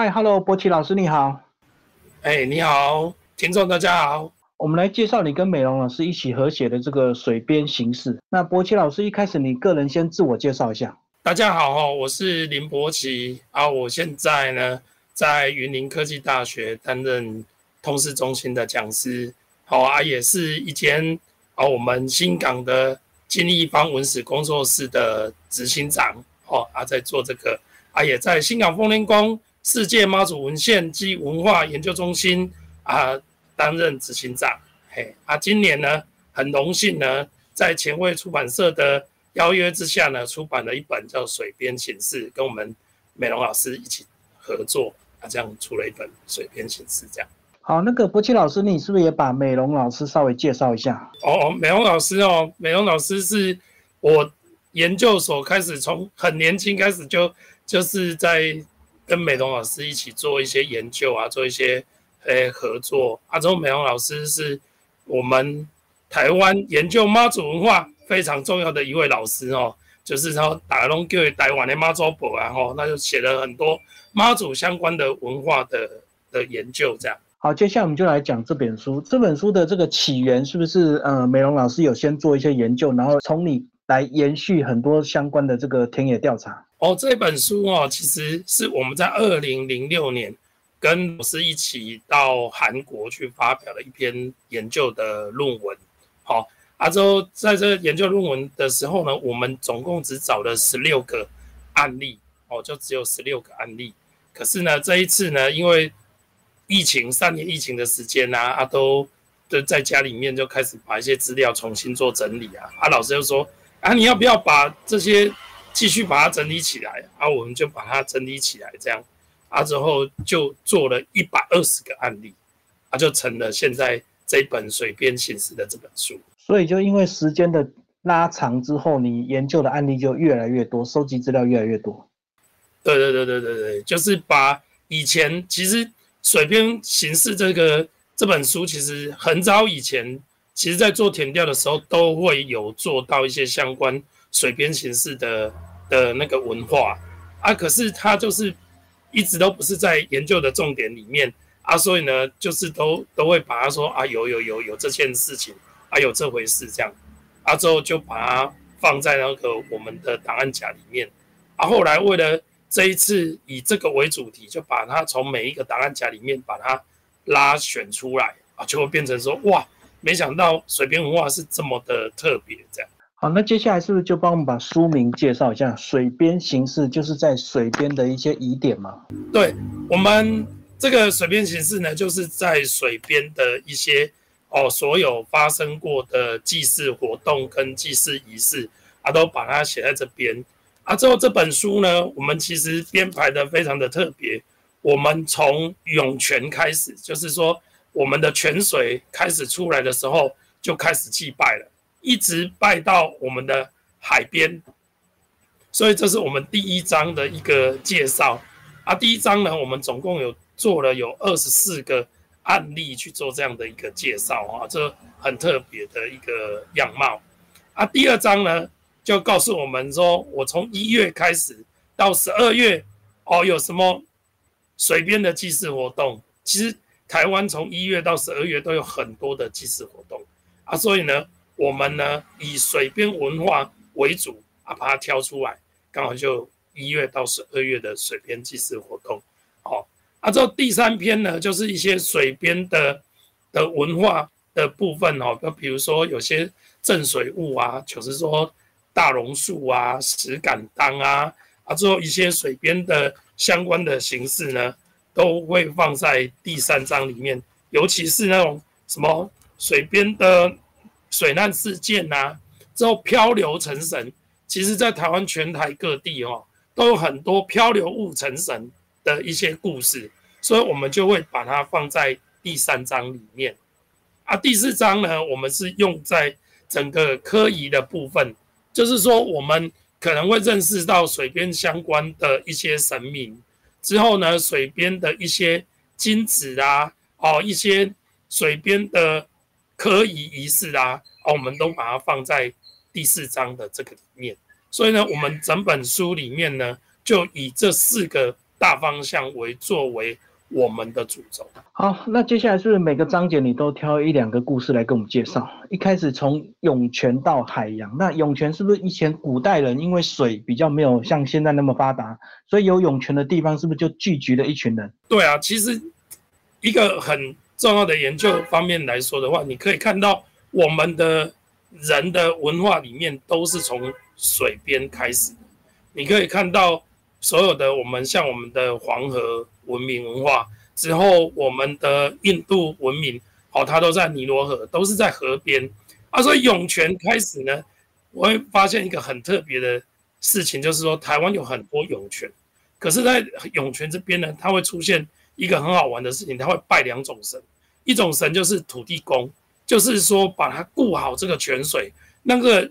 嗨，Hello，波奇老师，你好。哎，你好，听众大家好。我们来介绍你跟美容老师一起合写的这个水边形式。那博奇老师，一开始你个人先自我介绍一下。大家好，我是林博奇啊，我现在呢在云林科技大学担任通识中心的讲师，好啊，也是一间啊我们新港的金立方文史工作室的执行长，哦啊，在做这个啊，也在新港丰年宫。世界妈祖文献及文化研究中心啊，担任执行长。嘿，啊，今年呢，很荣幸呢，在前卫出版社的邀约之下呢，出版了一本叫《水边形事》，跟我们美容老师一起合作啊，这样出了一本《水边形事》。这样。好，那个博奇老师，你是不是也把美容老师稍微介绍一下？哦，美容老师哦，美容老师是我研究所开始，从很年轻开始就就是在。跟美容老师一起做一些研究啊，做一些诶合作。阿周美容老师是我们台湾研究妈祖文化非常重要的一位老师哦，就是说打龙叫台湾的妈祖伯啊，吼，那就写了很多妈祖相关的文化的的研究。这样，好，接下来我们就来讲这本书。这本书的这个起源是不是呃，美容老师有先做一些研究，然后从你来延续很多相关的这个田野调查？哦，这本书哦，其实是我们在二零零六年跟老师一起到韩国去发表了一篇研究的论文。好，啊之后在这研究论文的时候呢，我们总共只找了十六个案例，哦，就只有十六个案例。可是呢，这一次呢，因为疫情三年疫情的时间呢，啊都都在家里面就开始把一些资料重新做整理啊。啊，老师就说啊，你要不要把这些继续把它整理起来，啊，我们就把它整理起来，这样，啊之后就做了一百二十个案例，啊就成了现在这本水边形式的这本书。所以就因为时间的拉长之后，你研究的案例就越来越多，收集资料越来越多。对对对对对对，就是把以前其实水边形式这个这本书，其实很早以前，其实在做填调的时候都会有做到一些相关水边形式的。的那个文化啊，可是他就是一直都不是在研究的重点里面啊，所以呢，就是都都会把它说啊，有有有有这件事情啊，有这回事这样啊，之后就把它放在那个我们的档案夹里面啊。后来为了这一次以这个为主题，就把它从每一个档案夹里面把它拉选出来啊，就会变成说哇，没想到水边文化是这么的特别这样。好，那接下来是不是就帮我们把书名介绍一下？水边形式就是在水边的一些疑点吗？对，我们这个水边形式呢，就是在水边的一些哦，所有发生过的祭祀活动跟祭祀仪式啊，都把它写在这边。啊，之后这本书呢，我们其实编排的非常的特别。我们从涌泉开始，就是说我们的泉水开始出来的时候，就开始祭拜了。一直拜到我们的海边，所以这是我们第一章的一个介绍啊。第一章呢，我们总共有做了有二十四个案例去做这样的一个介绍啊，这很特别的一个样貌啊。第二章呢，就告诉我们说，我从一月开始到十二月哦，有什么水边的祭祀活动？其实台湾从一月到十二月都有很多的祭祀活动啊，所以呢。我们呢以水边文化为主啊，把它挑出来，刚好就一月到十二月的水边祭祀活动。哦，啊，这第三篇呢，就是一些水边的的文化的部分哦，就比如说有些镇水物啊，就是说大榕树啊、石敢当啊，啊，之后一些水边的相关的形式呢，都会放在第三章里面，尤其是那种什么水边的。水难事件呐，之后漂流成神，其实在台湾全台各地哦，都有很多漂流物成神的一些故事，所以我们就会把它放在第三章里面。啊，第四章呢，我们是用在整个科仪的部分，就是说我们可能会认识到水边相关的一些神明，之后呢，水边的一些金子啊，哦，一些水边的。科仪仪式啊，哦，我们都把它放在第四章的这个里面。所以呢，我们整本书里面呢，就以这四个大方向为作为我们的主轴。好，那接下来是不是每个章节你都挑一两个故事来跟我们介绍？一开始从涌泉到海洋，那涌泉是不是以前古代人因为水比较没有像现在那么发达，所以有涌泉的地方是不是就聚集了一群人？对啊，其实一个很重要的研究方面来说的话，你可以看到我们的人的文化里面都是从水边开始。你可以看到所有的我们，像我们的黄河文明文化之后，我们的印度文明，好，它都在尼罗河，都是在河边。啊，所以涌泉开始呢，我会发现一个很特别的事情，就是说台湾有很多涌泉，可是，在涌泉这边呢，它会出现一个很好玩的事情，它会拜两种神，一种神就是土地公，就是说把它顾好这个泉水，那个。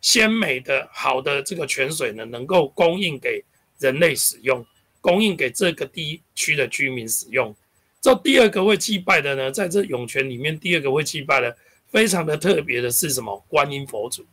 鲜美的好的这个泉水呢，能够供应给人类使用，供应给这个地区的居民使用。这第二个会祭拜的呢，在这涌泉里面，第二个会祭拜的非常的特别的是什么？观音佛祖，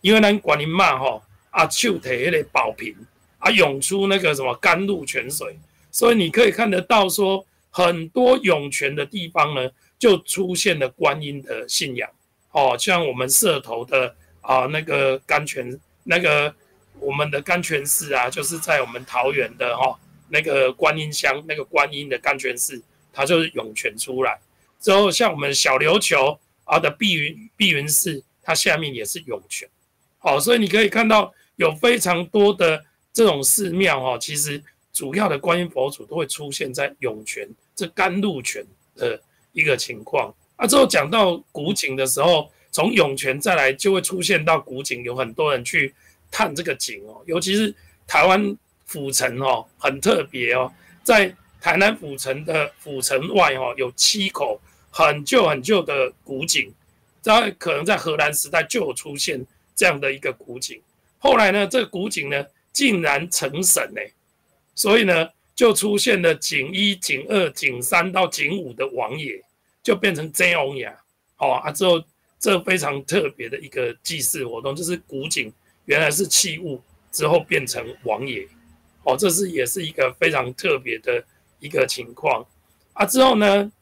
因为呢，观音嘛哈，啊，手提那个宝瓶，啊，涌出那个什么甘露泉水，所以你可以看得到说，很多涌泉的地方呢，就出现了观音的信仰，哦，像我们社头的。啊，那个甘泉，那个我们的甘泉寺啊，就是在我们桃园的哈，那个观音乡，那个观音的甘泉寺，它就是涌泉出来。之后像我们小琉球啊的碧云碧云寺，它下面也是涌泉。好，所以你可以看到有非常多的这种寺庙哈，其实主要的观音佛祖都会出现在涌泉这甘露泉的一个情况。啊，之后讲到古井的时候。从涌泉再来，就会出现到古井，有很多人去探这个井哦。尤其是台湾府城哦，很特别哦。在台南府城的府城外哦，有七口很旧很旧的古井，在可能在荷兰时代就有出现这样的一个古井。后来呢，这个古井呢竟然成神呢，所以呢就出现了井一、井二、井三到井五的王爷，就变成真王爷。好啊，之后。这非常特别的一个祭祀活动，就是古井原来是器物，之后变成王爷，哦，这是也是一个非常特别的一个情况啊。之后呢，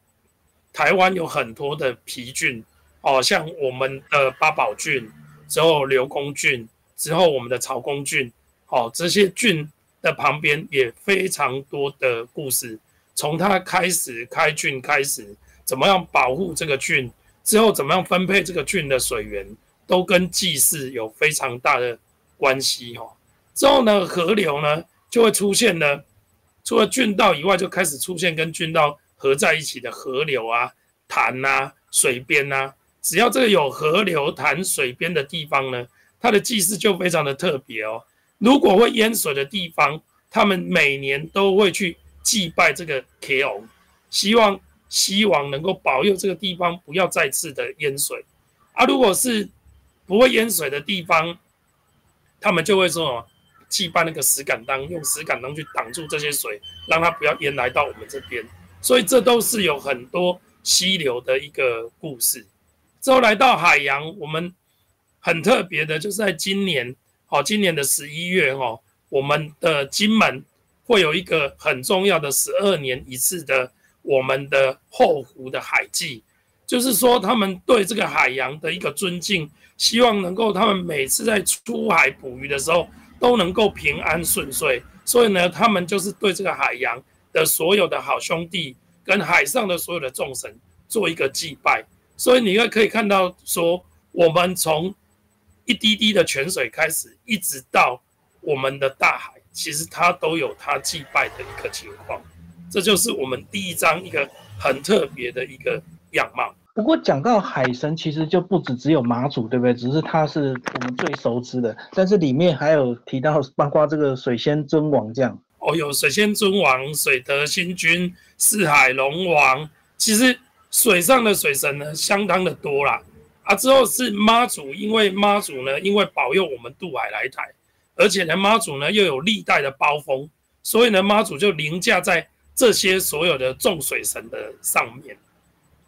台湾有很多的皮郡，哦，像我们的八宝郡，之后刘公郡，之后我们的曹公郡，哦，这些郡的旁边也非常多的故事，从它开始开郡开始，怎么样保护这个郡。之后怎么样分配这个郡的水源，都跟祭祀有非常大的关系哈。之后呢，河流呢就会出现呢，除了郡道以外，就开始出现跟郡道合在一起的河流啊、潭啊、水边啊。只要这个有河流、潭、水边的地方呢，它的祭祀就非常的特别哦。如果会淹水的地方，他们每年都会去祭拜这个 K O，希望。希望能够保佑这个地方不要再次的淹水，啊，如果是不会淹水的地方，他们就会说，祭拜那个石敢当，用石敢当去挡住这些水，让它不要淹来到我们这边。所以这都是有很多溪流的一个故事。之后来到海洋，我们很特别的，就是在今年，哦，今年的十一月，哦，我们的金门会有一个很重要的十二年一次的。我们的后湖的海祭，就是说他们对这个海洋的一个尊敬，希望能够他们每次在出海捕鱼的时候都能够平安顺遂。所以呢，他们就是对这个海洋的所有的好兄弟跟海上的所有的众神做一个祭拜。所以你也可以看到说，我们从一滴滴的泉水开始，一直到我们的大海，其实它都有它祭拜的一个情况。这就是我们第一章一个很特别的一个样貌。不过讲到海神，其实就不止只有马祖，对不对？只是它是我们最熟知的，但是里面还有提到包括这个水仙尊王这样。哦，有水仙尊王、水德星君、四海龙王。其实水上的水神呢，相当的多啦。啊，之后是妈祖，因为妈祖呢，因为保佑我们渡海来台，而且呢，妈祖呢又有历代的包封，所以呢，妈祖就凌驾在。这些所有的众水神的上面，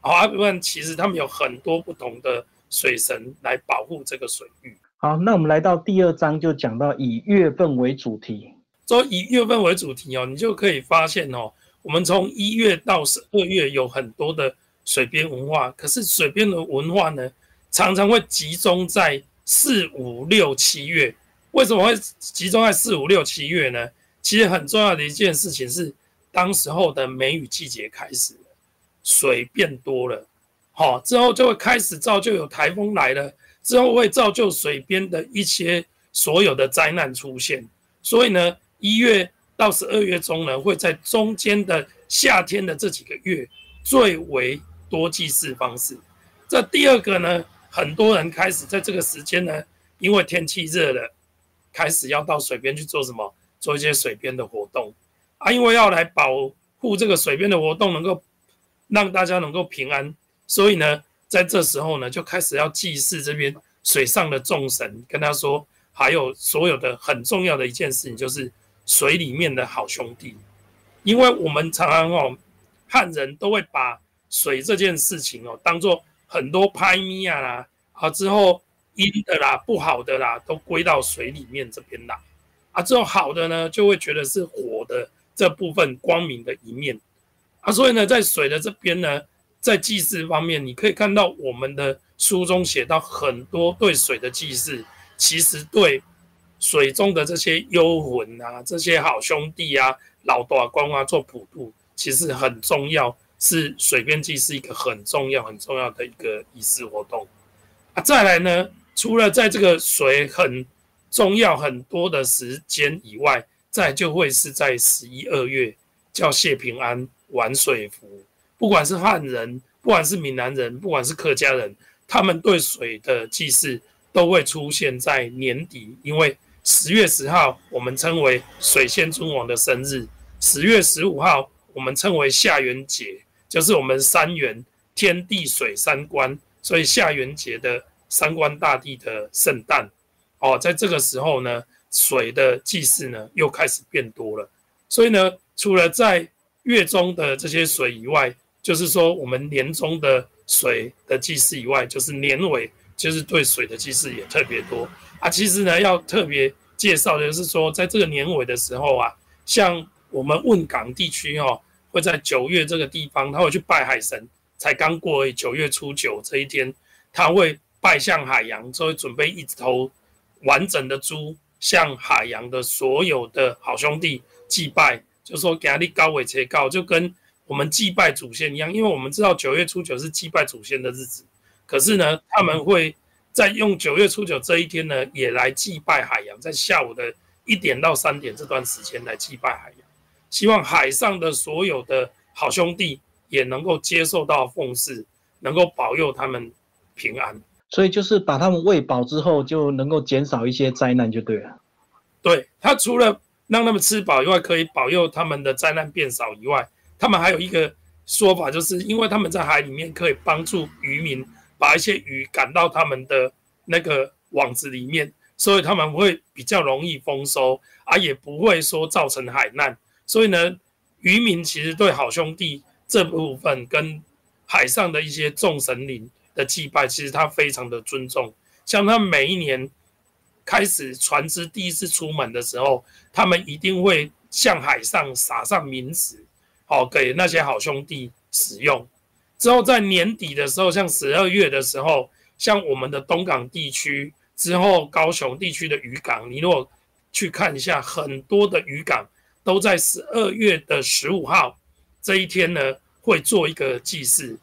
好阿比问其实他们有很多不同的水神来保护这个水域。好，那我们来到第二章就讲到以月份为主题。说以月份为主题哦，你就可以发现哦，我们从一月到十二月有很多的水边文化，可是水边的文化呢，常常会集中在四五六七月。为什么会集中在四五六七月呢？其实很重要的一件事情是，当时候的梅雨季节开始了，水变多了，好之后就会开始造就有台风来了，之后会造就水边的一些所有的灾难出现。所以呢，一月到十二月中呢，会在中间的夏天的这几个月最为多祭祀方式。这第二个呢，很多人开始在这个时间呢，因为天气热了。开始要到水边去做什么？做一些水边的活动啊！因为要来保护这个水边的活动，能够让大家能够平安，所以呢，在这时候呢，就开始要祭祀这边水上的众神，跟他说，还有所有的很重要的一件事情，就是水里面的好兄弟。因为我们常常哦，汉人都会把水这件事情哦，当做很多拍咪啊啦，好之后。阴的啦，不好的啦，都归到水里面这边来，啊，这种好的呢，就会觉得是火的这部分光明的一面，啊，所以呢，在水的这边呢，在祭祀方面，你可以看到我们的书中写到很多对水的祭祀，其实对水中的这些幽魂啊，这些好兄弟啊，老大官啊做普渡，其实很重要，是水边祭祀一个很重要很重要的一个仪式活动，啊，再来呢。除了在这个水很重要很多的时间以外，再就会是在十一二月叫谢平安玩水服。不管是汉人，不管是闽南人，不管是客家人，他们对水的祭祀都会出现在年底，因为十月十号我们称为水仙尊王的生日，十月十五号我们称为下元节，就是我们三元天地水三观，所以下元节的。三官大帝的圣诞，哦，在这个时候呢，水的祭祀呢又开始变多了。所以呢，除了在月中的这些水以外，就是说我们年中的水的祭祀以外，就是年尾，就是对水的祭祀也特别多啊。其实呢，要特别介绍的就是说，在这个年尾的时候啊，像我们汶港地区哦，会在九月这个地方，他会去拜海神，才刚过九月初九这一天，他会。拜向海洋，就会准备一头完整的猪，向海洋的所有的好兄弟祭拜，就说给他立高伟切告，就跟我们祭拜祖先一样。因为我们知道九月初九是祭拜祖先的日子，可是呢，他们会在用九月初九这一天呢，也来祭拜海洋，在下午的一点到三点这段时间来祭拜海洋，希望海上的所有的好兄弟也能够接受到奉祀，能够保佑他们平安。所以就是把他们喂饱之后，就能够减少一些灾难，就对了。对他除了让他们吃饱以外，可以保佑他们的灾难变少以外，他们还有一个说法，就是因为他们在海里面可以帮助渔民把一些鱼赶到他们的那个网子里面，所以他们会比较容易丰收，啊，也不会说造成海难。所以呢，渔民其实对好兄弟这部分跟海上的一些众神灵。的祭拜，其实他非常的尊重。像他每一年开始船只第一次出门的时候，他们一定会向海上撒上冥纸，好给那些好兄弟使用。之后在年底的时候，像十二月的时候，像我们的东港地区，之后高雄地区的渔港，你如果去看一下，很多的渔港都在十二月的十五号这一天呢，会做一个祭祀。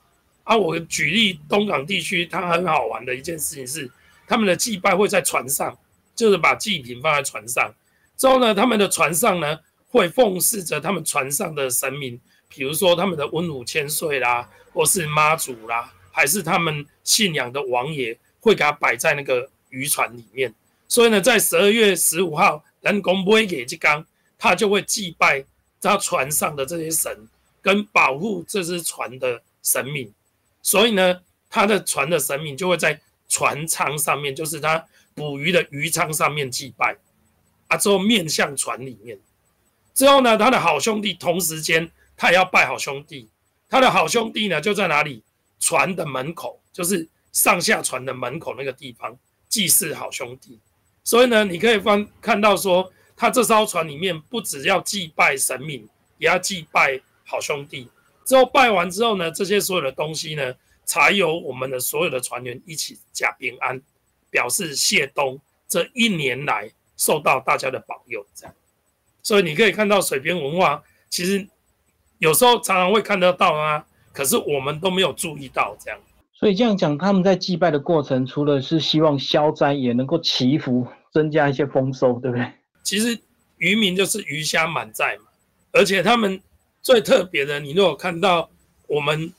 啊，我举例东港地区，它很好玩的一件事情是，他们的祭拜会在船上，就是把祭品放在船上，之后呢，他们的船上呢会奉祀着他们船上的神明，比如说他们的温武千岁啦，或是妈祖啦，还是他们信仰的王爷，会给他摆在那个渔船里面。所以呢，在十二月十五号，人公不会给这缸，他就会祭拜他船上的这些神，跟保护这只船的神明。所以呢，他的船的神明就会在船舱上面，就是他捕鱼的鱼舱上面祭拜，啊，之后面向船里面，之后呢，他的好兄弟同时间他也要拜好兄弟，他的好兄弟呢就在哪里？船的门口，就是上下船的门口那个地方祭祀好兄弟。所以呢，你可以翻看到说，他这艘船里面不只要祭拜神明，也要祭拜好兄弟。之后拜完之后呢，这些所有的东西呢，才有我们的所有的船员一起加平安，表示谢东这一年来受到大家的保佑。这样，所以你可以看到水边文化，其实有时候常常会看得到啊，可是我们都没有注意到这样。所以这样讲，他们在祭拜的过程，除了是希望消灾，也能够祈福，增加一些丰收，对不对？其实渔民就是鱼虾满载嘛，而且他们最特别的，你如果看到我们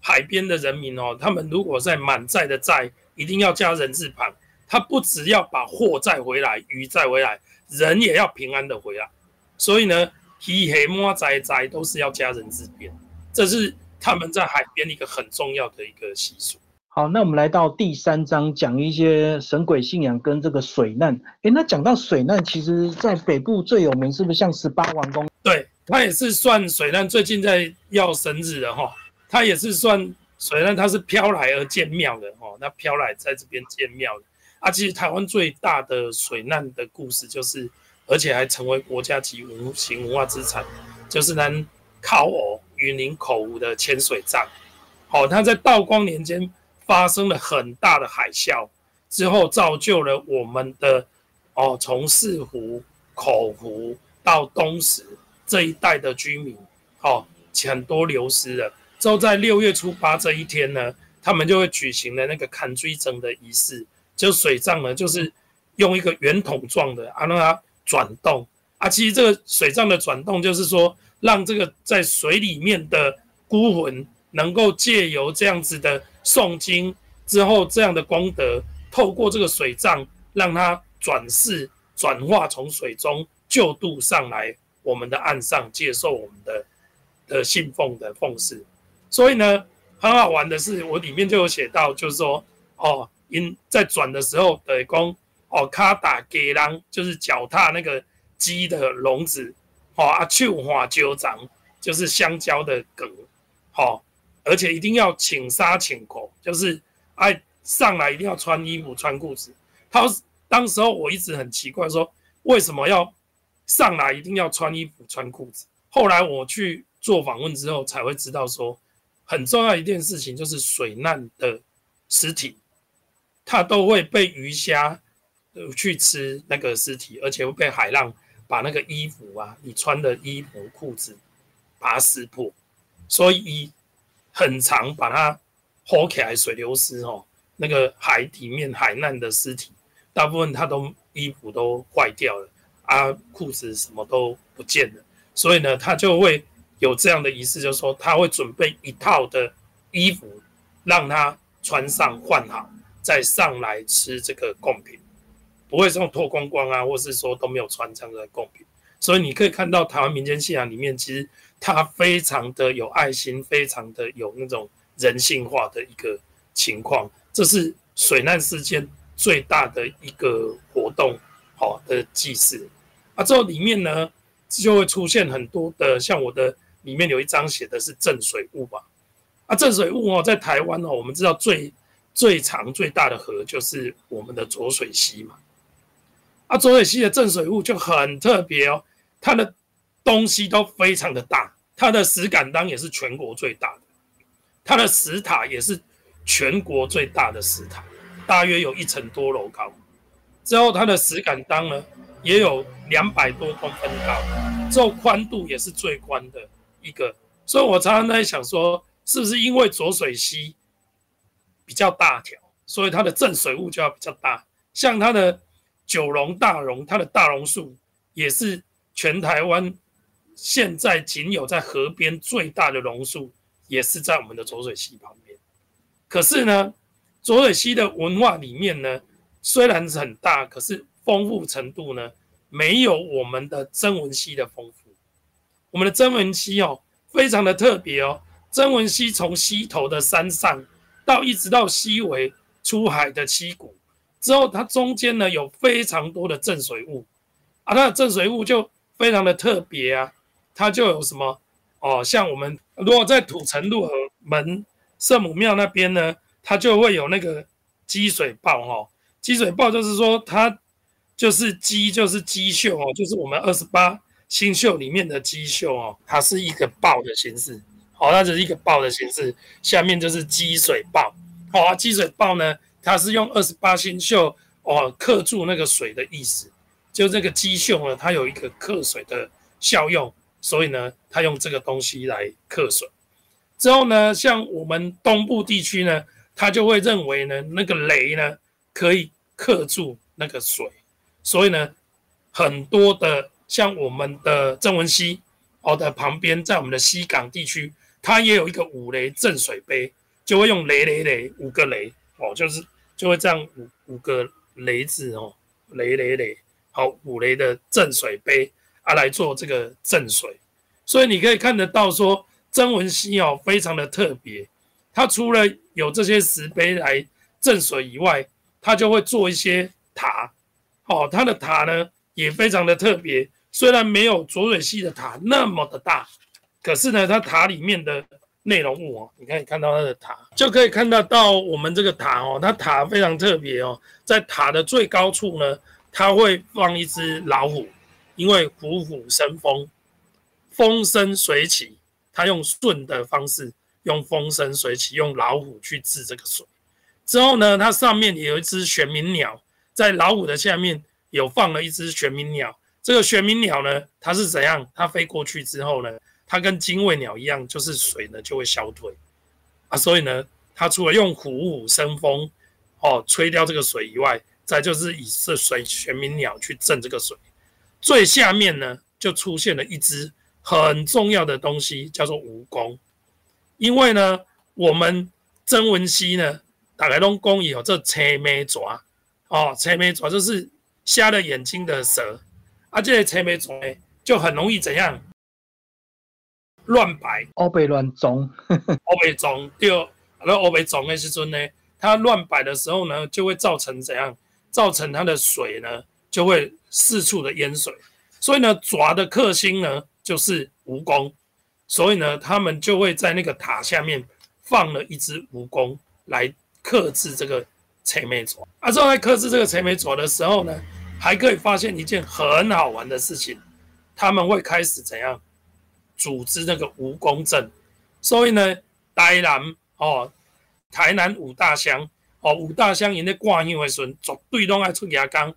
海边的人民哦，他们如果在满载的载，一定要加人字旁，他不只要把货载回来，鱼载回来，人也要平安的回来。所以呢，鱼黑摸载载都是要加人字边，这是。他们在海边一个很重要的一个习俗。好，那我们来到第三章，讲一些神鬼信仰跟这个水难。诶，那讲到水难，其实在北部最有名，是不是像十八王宫？对，它也是算水难，最近在要神日的哈。它也是算水难，它是飘来而建庙的哈。那飘来在这边建庙的啊，其实台湾最大的水难的故事，就是而且还成为国家级无形文化资产，就是咱考哦。云林口湖的千水站，好，它在道光年间发生了很大的海啸，之后造就了我们的哦，从四湖、口湖到东石这一带的居民，哦，很多流失了。之后在六月初八这一天呢，他们就会举行了那个砍锥针的仪式，就水葬呢，就是用一个圆筒状的啊，让它转动啊。其实这个水葬的转动，就是说。让这个在水里面的孤魂能够借由这样子的诵经之后，这样的功德，透过这个水葬，让它转世转化，从水中救度上来，我们的岸上接受我们的的信奉的奉事。所以呢，很好玩的是，我里面就有写到，就是说，哦，因在转的时候的功，哦，卡打给狼，就是脚踏那个鸡的笼子。好啊，秋花鸠长就是香蕉的梗，好，而且一定要请杀请口，就是哎上来一定要穿衣服穿裤子。他当时候我一直很奇怪，说为什么要上来一定要穿衣服穿裤子？后来我去做访问之后才会知道，说很重要一件事情就是水难的尸体，它都会被鱼虾去吃那个尸体，而且会被海浪。把那个衣服啊，你穿的衣服、裤子，把它撕破，所以很长把它拖起来，水流失哦。那个海底面海难的尸体，大部分他都衣服都坏掉了啊，裤子什么都不见了。所以呢，他就会有这样的仪式，就是说他会准备一套的衣服，让他穿上换好，再上来吃这个贡品。不会这种脱光光啊，或是说都没有穿这样的贡品，所以你可以看到台湾民间信仰里面，其实它非常的有爱心，非常的有那种人性化的一个情况。这是水难事件最大的一个活动，好的祭祀。啊，之后里面呢就会出现很多的，像我的里面有一张写的是镇水雾吧。啊，镇水雾哦，在台湾哦，我们知道最最长最大的河就是我们的浊水溪嘛。啊，浊水溪的镇水雾就很特别哦，它的东西都非常的大，它的石敢当也是全国最大的，它的石塔也是全国最大的石塔，大约有一层多楼高。之后它的石敢当呢，也有两百多公分高，之后宽度也是最宽的一个。所以我常常在想说，是不是因为浊水溪比较大条，所以它的镇水雾就要比较大，像它的。九龙大榕，它的大榕树也是全台湾现在仅有在河边最大的榕树，也是在我们的浊水溪旁边。可是呢，浊水溪的文化里面呢，虽然是很大，可是丰富程度呢，没有我们的曾文溪的丰富。我们的曾文溪哦，非常的特别哦。曾文溪从溪头的山上到一直到溪尾出海的溪谷。之后，它中间呢有非常多的镇水雾，啊，它的镇水雾就非常的特别啊，它就有什么哦，像我们如果在土城路和门圣母庙那边呢，它就会有那个积水豹哈，积水豹就是说它就是鸡，就是鸡秀哦，就是我们二十八星宿里面的鸡秀哦，它是一个豹的形式，好，它就是一个豹的形式，下面就是积水豹，好啊，积水豹呢，它是用二十八星宿哦刻住那个水的意思，就这个姬绣呢，它有一个克水的效用，所以呢，他用这个东西来克水。之后呢，像我们东部地区呢，他就会认为呢，那个雷呢可以克住那个水，所以呢，很多的像我们的郑文熙哦的旁边，在我们的西港地区，它也有一个五雷镇水杯，就会用雷雷雷五个雷哦，就是就会这样五五个雷字哦，雷雷雷，好五雷的镇水杯啊来做这个镇水，所以你可以看得到说。曾文熙哦，非常的特别。它除了有这些石碑来镇水以外，它就会做一些塔。哦，它的塔呢也非常的特别。虽然没有浊水溪的塔那么的大，可是呢，它塔里面的内容物哦，你可以看到它的塔，就可以看得到我们这个塔哦，它塔非常特别哦。在塔的最高处呢，它会放一只老虎，因为虎虎生风，风生水起。他用顺的方式，用风生水起，用老虎去治这个水。之后呢，它上面有一只玄冥鸟，在老虎的下面有放了一只玄冥鸟。这个玄冥鸟呢，它是怎样？它飞过去之后呢，它跟精卫鸟一样，就是水呢就会消退啊。所以呢，它除了用虎虎生风哦吹掉这个水以外，再就是以这水玄冥鸟去镇这个水。最下面呢，就出现了一只。很重要的东西叫做蜈蚣，因为呢，我们曾文熙呢，打开龙宫以后，这青眉爪哦，青眉爪就是瞎了眼睛的蛇，啊，这个青眉爪就很容易怎样乱摆，欧被乱中，欧被中掉，那欧被中的时阵呢，它乱摆的时候呢，就会造成怎样？造成它的水呢，就会四处的淹水，所以呢，爪的克星呢。就是蜈蚣，所以呢，他们就会在那个塔下面放了一只蜈蚣来克制这个采眉爪。啊，之后在克制这个采眉爪的时候呢，还可以发现一件很好玩的事情，他们会开始怎样组织那个蜈蚣阵。所以呢，台南哦，台南五大乡哦，五大乡因咧挂香的时阵，绝对拢爱出牙缸，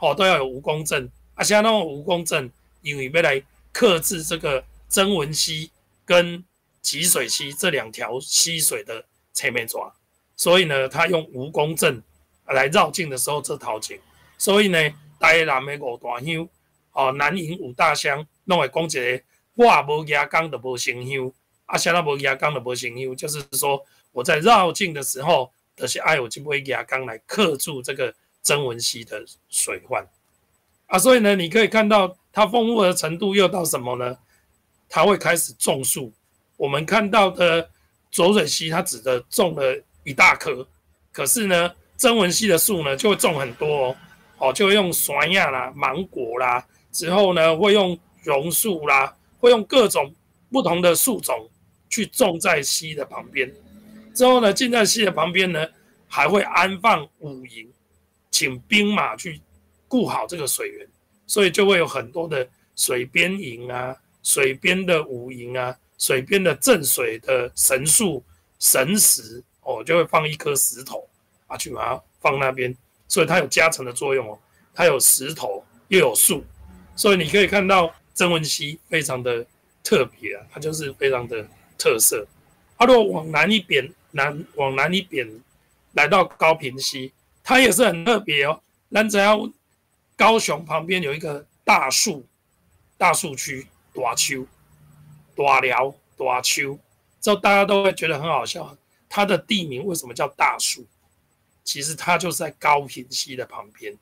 哦，都要有蜈蚣阵。啊，像那种蜈蚣阵，因为要来。克制这个曾文溪跟吉水溪这两条溪水的侧面抓，所以呢，他用蜈蚣阵来绕境的时候，这套景。所以呢，台南的五大乡哦，南营五大乡，弄会讲一个，我无牙缸的无成乡，啊，啥那无牙缸的无成乡，就是说我在绕境的时候，就是爱有这杯牙缸来克住这个曾文溪的水患。啊，所以呢，你可以看到。它丰富的程度又到什么呢？它会开始种树。我们看到的浊水溪，它指的种了一大棵，可是呢，曾文溪的树呢就会种很多哦，哦，就会用酸亚啦、芒果啦，之后呢会用榕树啦，会用各种不同的树种去种在溪的旁边。之后呢，进在溪的旁边呢，还会安放五营，请兵马去顾好这个水源。所以就会有很多的水边营啊，水边的五营啊，水边的镇水的神树、神石哦，就会放一颗石头啊，去把它放那边，所以它有加成的作用哦。它有石头又有树，所以你可以看到曾文溪非常的特别啊，它就是非常的特色。它如果往南一边，南往南一边来到高平溪，它也是很特别哦。那只要高雄旁边有一个大树，大树区大丘、大寮、大丘，之后大家都会觉得很好笑。它的地名为什么叫大树？其实它就是在高平溪的旁边。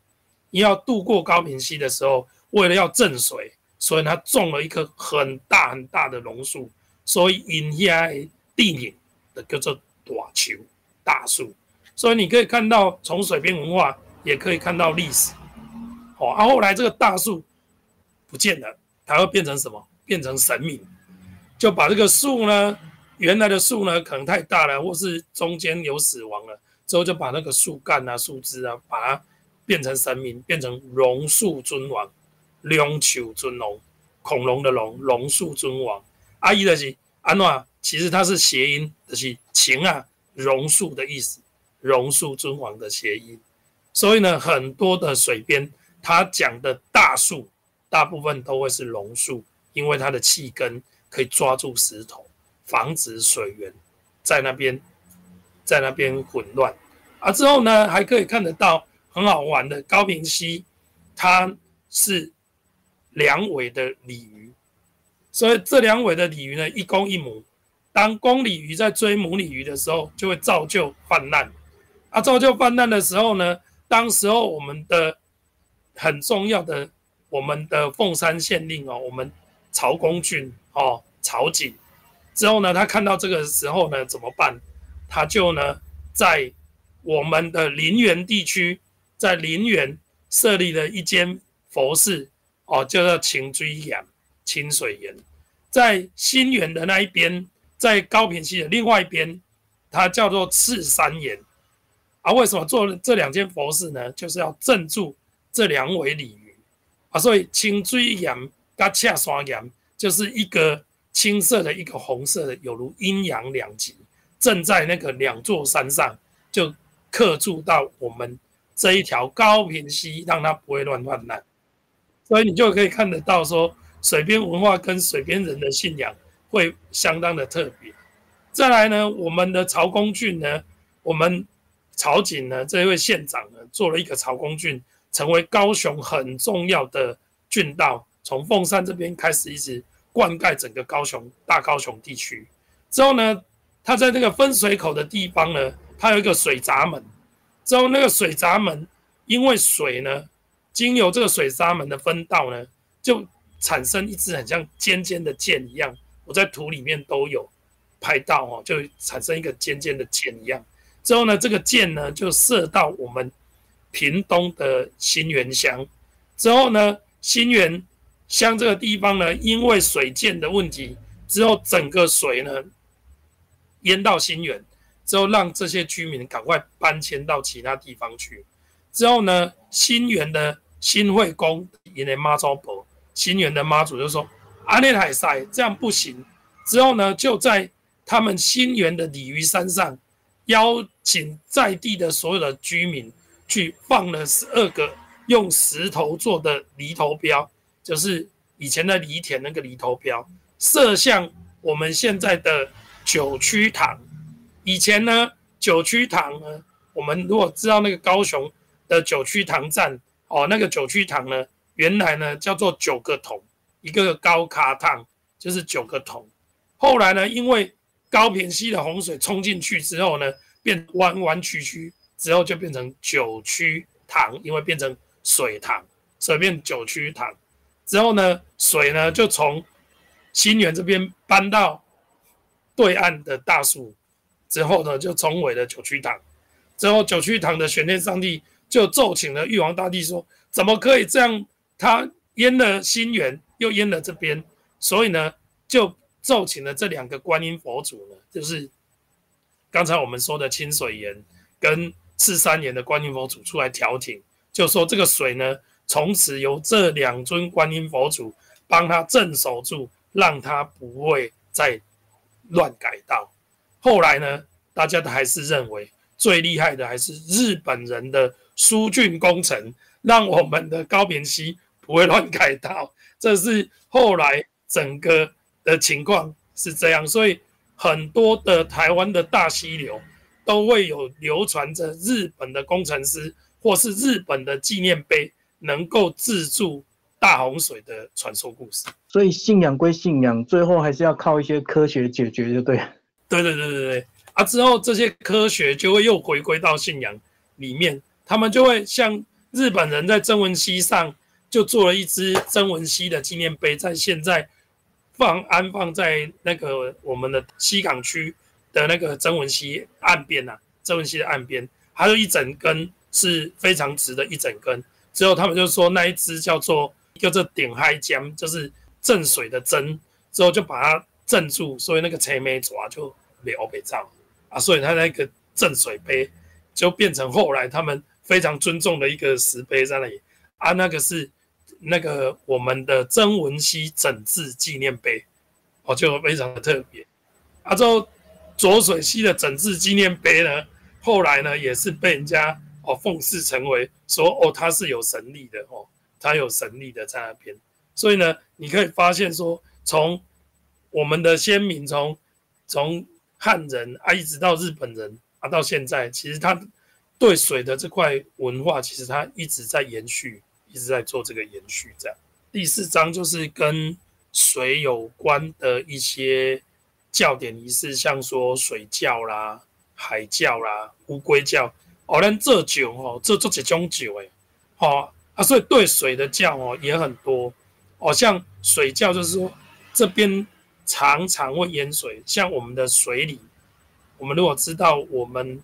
你要渡过高平溪的时候，为了要镇水，所以它种了一棵很大很大的榕树，所以引下地名的叫做大丘、大树。所以你可以看到，从水边文化也可以看到历史。哦，啊，后来这个大树不见了，它会变成什么？变成神明，就把这个树呢，原来的树呢，可能太大了，或是中间有死亡了，之后就把那个树干啊、树枝啊，把它变成神明，变成榕树尊王、龙丘尊龙、恐龙的龙、榕树尊王。阿姨的是安诺，其实它是谐音，就是情啊，榕树的意思，榕树尊王的谐音。所以呢，很多的水边，它讲的大树，大部分都会是榕树，因为它的气根可以抓住石头，防止水源在那边在那边混乱。啊，之后呢，还可以看得到很好玩的高平溪，它是两尾的鲤鱼，所以这两尾的鲤鱼呢，一公一母。当公鲤鱼在追母鲤鱼的时候，就会造就泛滥。啊，造就泛滥的时候呢，当时候我们的很重要的我们的凤山县令哦，我们曹公俊哦，曹景之后呢，他看到这个时候呢，怎么办？他就呢在我们的林园地区，在林园设立了一间佛寺哦，叫做清水岩清水岩，在新园的那一边。在高平溪的另外一边，它叫做赤山岩啊。为什么做这两件佛事呢？就是要镇住这两尾鲤鱼啊。所以青锥岩跟赤山岩就是一个青色的，一个红色的，有如阴阳两极，正在那个两座山上，就刻住到我们这一条高平溪，让它不会乱泛滥。所以你就可以看得到，说水边文化跟水边人的信仰。会相当的特别。再来呢，我们的曹公郡呢，我们曹景呢这一位县长呢，做了一个曹公俊，成为高雄很重要的郡道，从凤山这边开始，一直灌溉整个高雄大高雄地区。之后呢，他在那个分水口的地方呢，他有一个水闸门。之后那个水闸门，因为水呢，经由这个水闸门的分道呢，就产生一支很像尖尖的剑一样。我在图里面都有拍到哦，就产生一个尖尖的箭一样。之后呢，这个箭呢就射到我们屏东的新源乡。之后呢，新源乡这个地方呢，因为水箭的问题，之后整个水呢淹到新源，之后让这些居民赶快搬迁到其他地方去。之后呢，新源的新会宫因为妈祖婆，新源的妈祖就说。阿内海塞这样不行，之后呢，就在他们新园的鲤鱼山上，邀请在地的所有的居民去放了十二个用石头做的犁头标，就是以前的犁田那个犁头标，射向我们现在的九曲塘。以前呢，九曲塘呢，我们如果知道那个高雄的九曲塘站哦，那个九曲塘呢，原来呢叫做九个桶。一个个高卡烫就是九个桶，后来呢，因为高平溪的洪水冲进去之后呢，变弯弯曲曲，之后就变成九曲塘，因为变成水塘，所以变九曲塘。之后呢，水呢就从新园这边搬到对岸的大树，之后呢就重回了九曲塘。之后九曲塘的玄天上帝就奏请了玉皇大帝说：“怎么可以这样？他淹了新园。”又淹了这边，所以呢，就奏请了这两个观音佛祖呢，就是刚才我们说的清水岩跟赤山岩的观音佛祖出来调停，就说这个水呢，从此由这两尊观音佛祖帮他镇守住，让他不会再乱改道。后来呢，大家都还是认为最厉害的还是日本人的疏浚工程，让我们的高平溪不会乱改道。这是后来整个的情况是这样，所以很多的台湾的大溪流都会有流传着日本的工程师或是日本的纪念碑能够自助大洪水的传说故事。所以信仰归信仰，最后还是要靠一些科学解决，就对。对对对对对啊！之后这些科学就会又回归到信仰里面，他们就会像日本人在曾文溪上。就做了一只曾文熙的纪念碑，在现在放安放在那个我们的西港区的那个曾文熙岸边呐，曾文熙的岸边，还有一整根是非常直的一整根。之后他们就说那一只叫做叫做顶海江，就是镇水的针，之后就把它镇住，所以那个车眉爪就了北照啊，所以他那个镇水碑就变成后来他们非常尊重的一个石碑在那里啊，那个是那个我们的曾文熙整治纪念碑，哦，就非常的特别。啊，之后浊水溪的整治纪念碑呢，后来呢也是被人家哦奉祀成为说哦它是有神力的哦，它有神力的在那边。所以呢，你可以发现说，从我们的先民从从汉人啊一直到日本人啊到现在，其实他对水的这块文化，其实他一直在延续，一直在做这个延续。这样，第四章就是跟水有关的一些教典仪式，像说水教啦、海教啦、乌龟教。哦，咱这酒哦，这做几种酒诶，好啊，所以对水的教哦也很多。哦，像水窖就是说，这边常常会淹水。像我们的水里，我们如果知道我们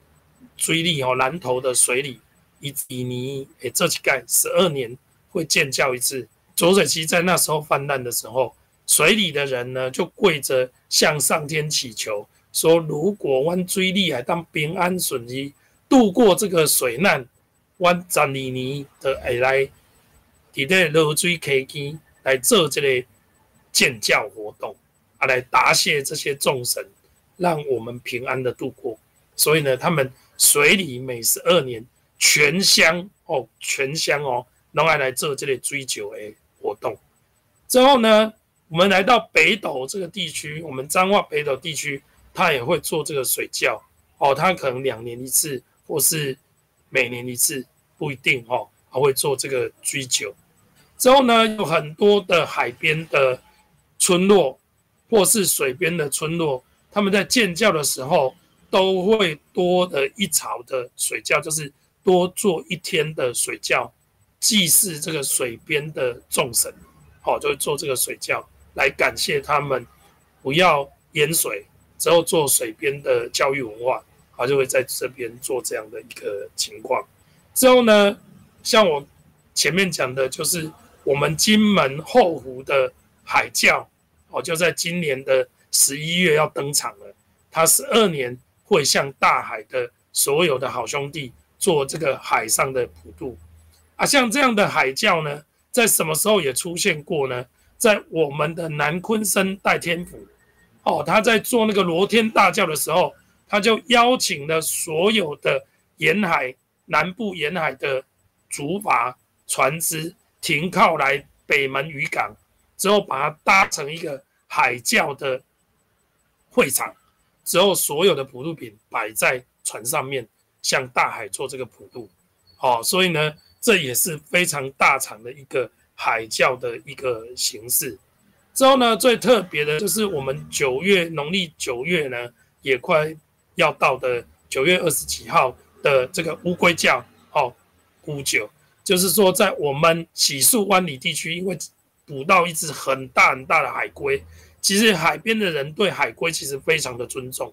追力哦，南投的水里，以以尼诶这几盖十二年会建教一次。浊水溪在那时候泛滥的时候，水里的人呢就跪着向上天祈求，说如果湾追厉害当平安顺利度过这个水难，湾十二年的会来伫咧落水溪间。来做这类建教活动啊，来答谢这些众神，让我们平安的度过。所以呢，他们水里每十二年全乡哦，全乡哦，拢爱来做这类追酒的活动。之后呢，我们来到北斗这个地区，我们彰化北斗地区，他也会做这个水教哦，他可能两年一次，或是每年一次，不一定哦，还会做这个追酒。之后呢，有很多的海边的村落，或是水边的村落，他们在建教的时候，都会多的一槽的水窖，就是多做一天的水窖，祭祀这个水边的众神，好，就会做这个水窖来感谢他们，不要淹水，之后做水边的教育文化，好，就会在这边做这样的一个情况。之后呢，像我前面讲的，就是。我们金门后湖的海教哦，就在今年的十一月要登场了。他十二年会向大海的所有的好兄弟做这个海上的普渡啊。像这样的海教呢，在什么时候也出现过呢？在我们的南昆生代天府哦，他在做那个罗天大教的时候，他就邀请了所有的沿海南部沿海的竹筏船只。停靠来北门渔港之后，把它搭成一个海教的会场，之后所有的普渡品摆在船上面，向大海做这个普渡。好，所以呢，这也是非常大场的一个海教的一个形式。之后呢，最特别的就是我们九月农历九月呢，也快要到的九月二十几号的这个乌龟教，哦，乌九。就是说，在我们洗漱湾里地区，因为捕到一只很大很大的海龟，其实海边的人对海龟其实非常的尊重。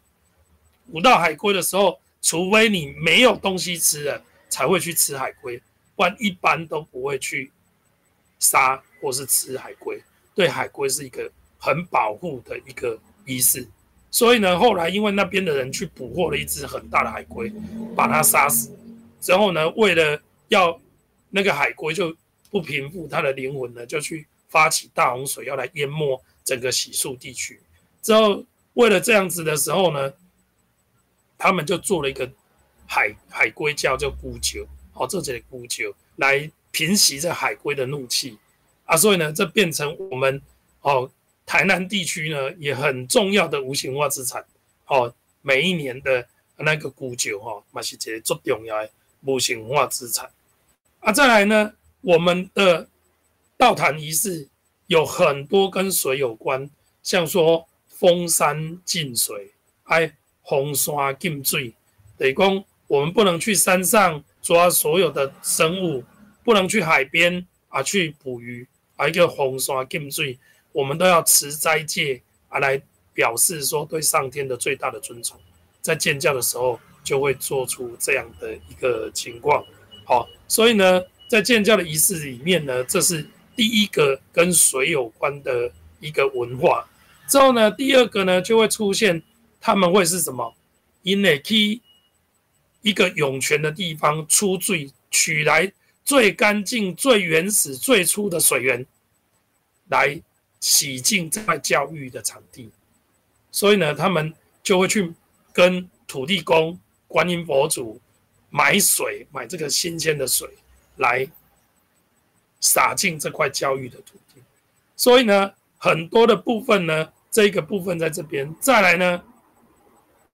捕到海龟的时候，除非你没有东西吃了，才会去吃海龟，不然一般都不会去杀或是吃海龟。对海龟是一个很保护的一个仪式。所以呢，后来因为那边的人去捕获了一只很大的海龟，把它杀死之后呢，为了要那个海龟就不平复，它的灵魂呢就去发起大洪水，要来淹没整个洗漱地区。之后为了这样子的时候呢，他们就做了一个海海龟叫叫孤球，哦，这里孤球来平息这海龟的怒气啊。所以呢，这变成我们哦台南地区呢也很重要的无形化资产。哦，每一年的那个孤球哈，嘛是一个最重要的无形化资产。啊，再来呢，我们的道坛仪式有很多跟水有关，像说封山进水，哎，红山禁水，等于讲我们不能去山上抓所有的生物，不能去海边啊去捕鱼，啊一个红山禁水，我们都要持斋戒啊来表示说对上天的最大的尊崇，在建教的时候就会做出这样的一个情况。好，所以呢，在建教的仪式里面呢，这是第一个跟水有关的一个文化。之后呢，第二个呢就会出现，他们会是什么？因为去一个涌泉的地方出最取来最干净、最原始、最初的水源，来洗净这块教育的场地。所以呢，他们就会去跟土地公、观音佛祖买水，买这个新鲜的水来洒进这块教育的土地。所以呢，很多的部分呢，这个部分在这边，再来呢，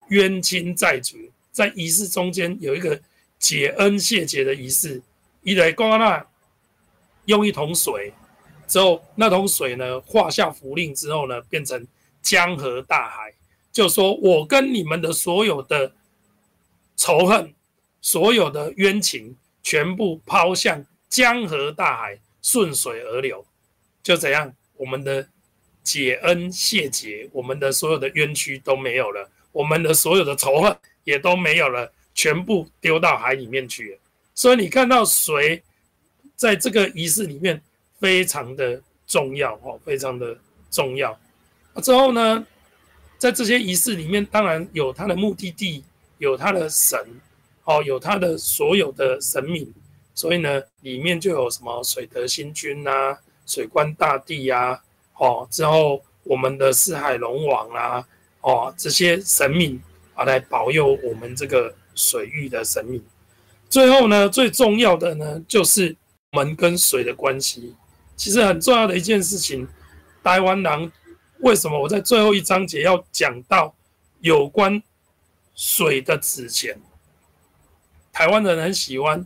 冤亲债主在仪式中间有一个解恩谢结的仪式，一来公那用一桶水之后，那桶水呢画下符令之后呢，变成。江河大海，就说我跟你们的所有的仇恨、所有的冤情，全部抛向江河大海，顺水而流，就怎样？我们的解恩谢劫，我们的所有的冤屈都没有了，我们的所有的仇恨也都没有了，全部丢到海里面去了。所以你看到水在这个仪式里面非常的重要哦，非常的重要。之后呢，在这些仪式里面，当然有他的目的地，有他的神，哦，有他的所有的神明，所以呢，里面就有什么水德星君呐，水官大帝呀，哦，之后我们的四海龙王啊，哦，这些神明啊，来保佑我们这个水域的神明。最后呢，最重要的呢，就是我们跟水的关系，其实很重要的一件事情，台湾人。为什么我在最后一章节要讲到有关水的纸钱？台湾人很喜欢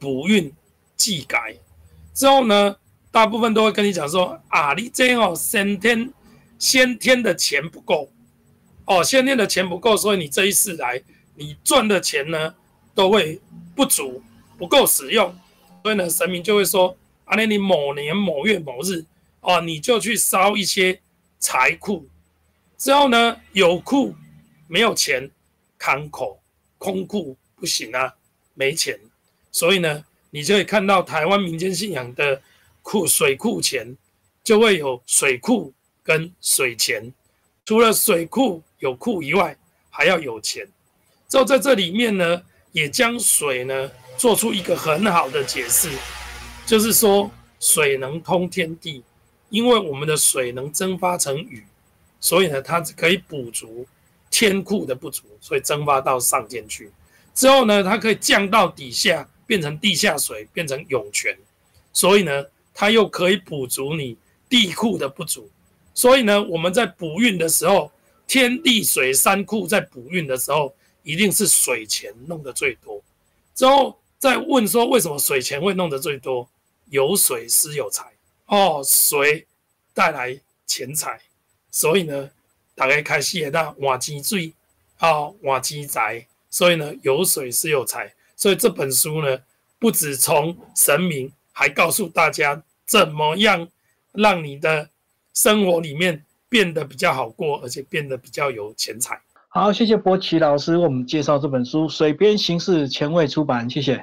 补运祭改，之后呢，大部分都会跟你讲说啊，你这样，先天先天的钱不够哦，先天的钱不够，所以你这一世来你赚的钱呢都会不足，不够使用，所以呢，神明就会说啊，那你某年某月某日哦，你就去烧一些。财库之后呢，有库没有钱，康口空库不行啊，没钱。所以呢，你就会看到台湾民间信仰的库水库钱，就会有水库跟水钱。除了水库有库以外，还要有钱。之后在这里面呢，也将水呢做出一个很好的解释，就是说水能通天地。因为我们的水能蒸发成雨，所以呢，它可以补足天库的不足，所以蒸发到上天去。之后呢，它可以降到底下，变成地下水，变成涌泉。所以呢，它又可以补足你地库的不足。所以呢，我们在补运的时候，天地水三库在补运的时候，一定是水钱弄得最多。之后再问说，为什么水钱会弄得最多？有水是有财。哦，水带来钱财，所以呢，大家开始也到换钱水，哦，换钱财，所以呢，有水是有财，所以这本书呢，不止从神明，还告诉大家怎么样让你的生活里面变得比较好过，而且变得比较有钱财。好，谢谢博奇老师为我们介绍这本书《水边形式前卫出版》，谢谢。